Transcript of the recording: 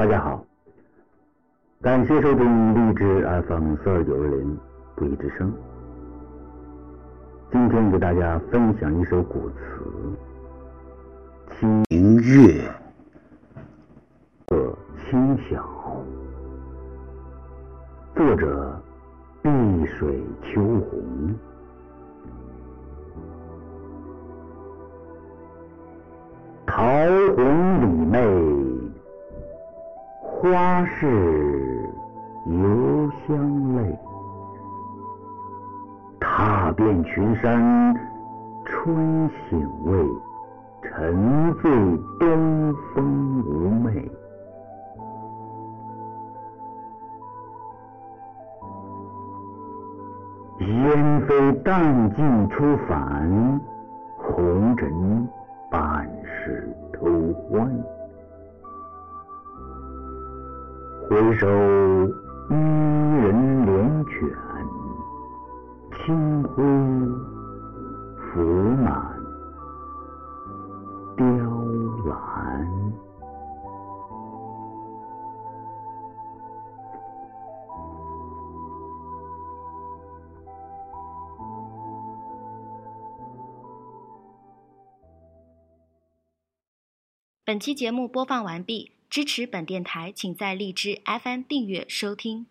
大家好，感谢收听荔枝 FM 四二九二零不一之声。今天给大家分享一首古词《清明月》清晓，作者碧水秋红。桃红李媚，花市犹香泪。踏遍群山春醒未，沉醉东风无寐。烟飞淡尽初返，红尘。回首伊人帘卷，清辉拂满雕栏。本期节目播放完毕，支持本电台，请在荔枝 FM 订阅收听。